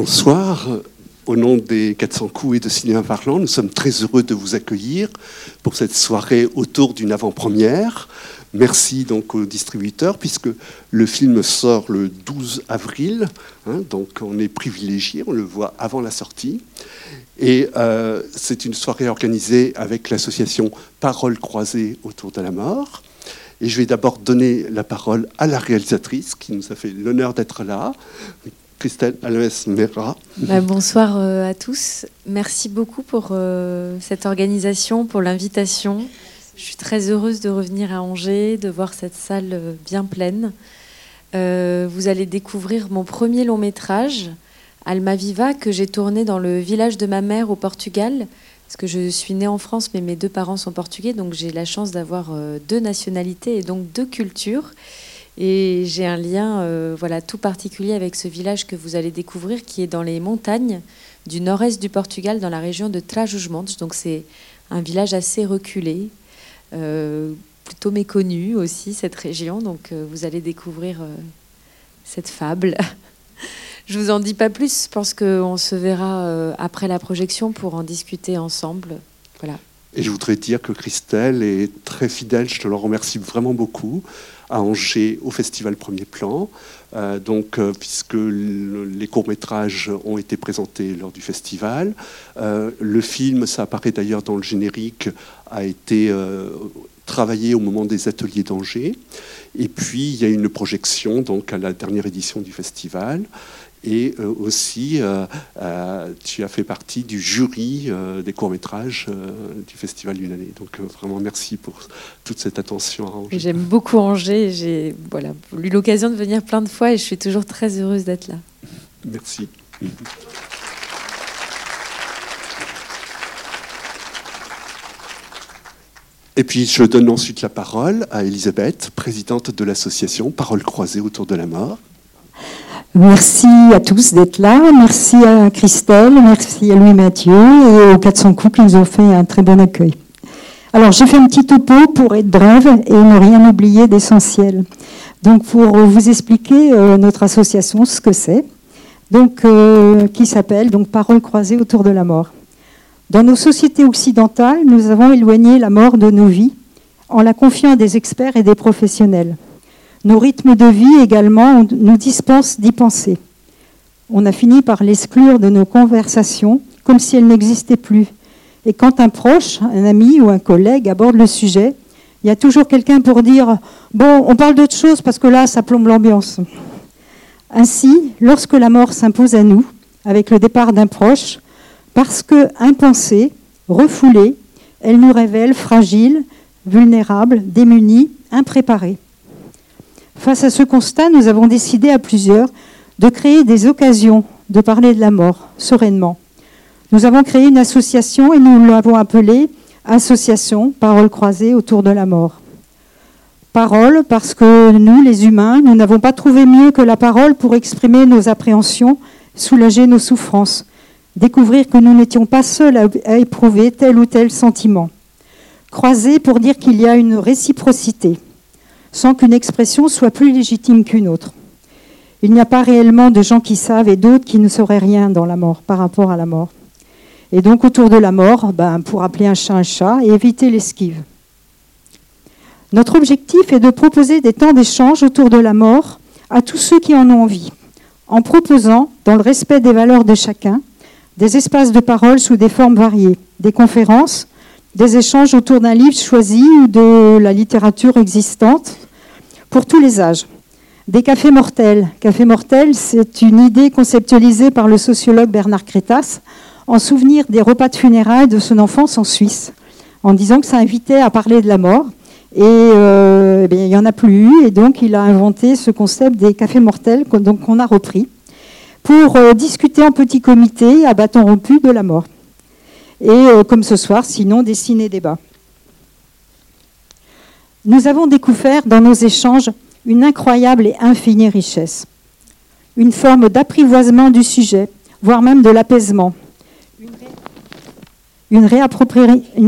Bonsoir. Au nom des 400 coups et de Cinéma Parlant, nous sommes très heureux de vous accueillir pour cette soirée autour d'une avant-première. Merci donc aux distributeurs, puisque le film sort le 12 avril, hein, donc on est privilégié, on le voit avant la sortie. Et euh, c'est une soirée organisée avec l'association Paroles croisées autour de la mort. Et je vais d'abord donner la parole à la réalisatrice qui nous a fait l'honneur d'être là, Christelle Alves-Mera. Bah, bonsoir euh, à tous. Merci beaucoup pour euh, cette organisation, pour l'invitation. Je suis très heureuse de revenir à Angers, de voir cette salle euh, bien pleine. vous allez découvrir mon premier long métrage, Alma Viva, que j'ai tourné dans le village de ma mère au Portugal. Parce que je suis née en France, mais mes deux parents sont portugais, donc j'ai la chance d'avoir deux nationalités et donc deux cultures. Et j'ai un lien euh, voilà, tout particulier avec ce village que vous allez découvrir qui est dans les montagnes du nord-est du Portugal, dans la région de Trás-os-Montes. Donc c'est un village assez reculé, euh, plutôt méconnu aussi, cette région. Donc euh, vous allez découvrir cette fable. Je vous en dis pas plus, je pense qu'on se verra après la projection pour en discuter ensemble. Voilà. Et je voudrais dire que Christelle est très fidèle, je te le remercie vraiment beaucoup à Angers au festival Premier Plan, euh, donc, euh, puisque les courts-métrages ont été présentés lors du festival. Euh, le film, ça apparaît d'ailleurs dans le générique, a été travaillé au moment des ateliers d'Angers. Et puis, il y a une projection donc, à la dernière édition du festival. Et euh, aussi, euh, euh, tu as fait partie du jury des courts-métrages du Festival d'une année. Donc vraiment merci pour toute cette attention à Angers. J'aime beaucoup Angers. J'ai voilà, eu l'occasion de venir plein de fois et je suis toujours très heureuse d'être là. Merci. Et puis je donne ensuite la parole à Elisabeth, présidente de l'association Paroles croisées autour de la mort. Merci à tous d'être là. Merci à Christelle, merci à Louis Mathieu et aux 400 coups qui nous ont fait un très bon accueil. Alors, j'ai fait un petit topo pour être brève et ne rien oublier d'essentiel. Donc, pour vous expliquer euh, notre association, ce que c'est, donc euh, qui s'appelle donc Paroles croisées autour de la mort. Dans nos sociétés occidentales, nous avons éloigné la mort de nos vies en la confiant à des experts et des professionnels. Nos rythmes de vie également nous dispensent d'y penser. On a fini par l'exclure de nos conversations comme si elle n'existait plus. Et quand un proche, un ami ou un collègue aborde le sujet, il y a toujours quelqu'un pour dire Bon, on parle d'autre chose parce que là, ça plombe l'ambiance. Ainsi, lorsque la mort s'impose à nous, avec le départ d'un proche, parce que impensée, refoulée, elle nous révèle fragiles, vulnérables, démunis, impréparés. Face à ce constat, nous avons décidé à plusieurs de créer des occasions de parler de la mort sereinement. Nous avons créé une association et nous l'avons appelée Association Parole croisée autour de la mort. Parole parce que nous, les humains, nous n'avons pas trouvé mieux que la parole pour exprimer nos appréhensions, soulager nos souffrances, découvrir que nous n'étions pas seuls à éprouver tel ou tel sentiment. Croiser pour dire qu'il y a une réciprocité sans qu'une expression soit plus légitime qu'une autre. Il n'y a pas réellement de gens qui savent et d'autres qui ne sauraient rien dans la mort, par rapport à la mort. Et donc autour de la mort, ben, pour appeler un chat un chat et éviter l'esquive. Notre objectif est de proposer des temps d'échange autour de la mort à tous ceux qui en ont envie, en proposant, dans le respect des valeurs de chacun, des espaces de parole sous des formes variées, des conférences, des échanges autour d'un livre choisi ou de la littérature existante pour tous les âges. Des cafés mortels. Café mortel, c'est une idée conceptualisée par le sociologue Bernard Crétas en souvenir des repas de funérailles de son enfance en Suisse, en disant que ça invitait à parler de la mort. Et, euh, eh il n'y en a plus eu, et donc il a inventé ce concept des cafés mortels qu'on a repris pour euh, discuter en petit comité à bâton rompu de la mort et euh, comme ce soir, sinon des ciné-débats. Nous avons découvert dans nos échanges une incroyable et infinie richesse, une forme d'apprivoisement du sujet, voire même de l'apaisement, une,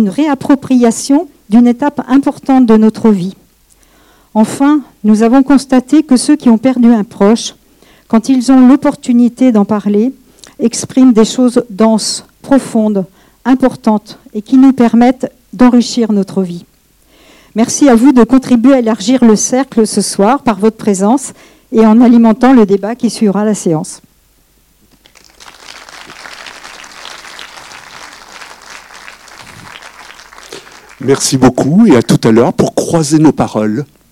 réappropriation d'une étape importante de notre vie. Enfin, nous avons constaté que ceux qui ont perdu un proche, quand ils ont l'opportunité d'en parler, expriment des choses denses, profondes, importantes et qui nous permettent d'enrichir notre vie. Merci à vous de contribuer à élargir le cercle ce soir par votre présence et en alimentant le débat qui suivra la séance. Merci beaucoup et à tout à l'heure pour croiser nos paroles.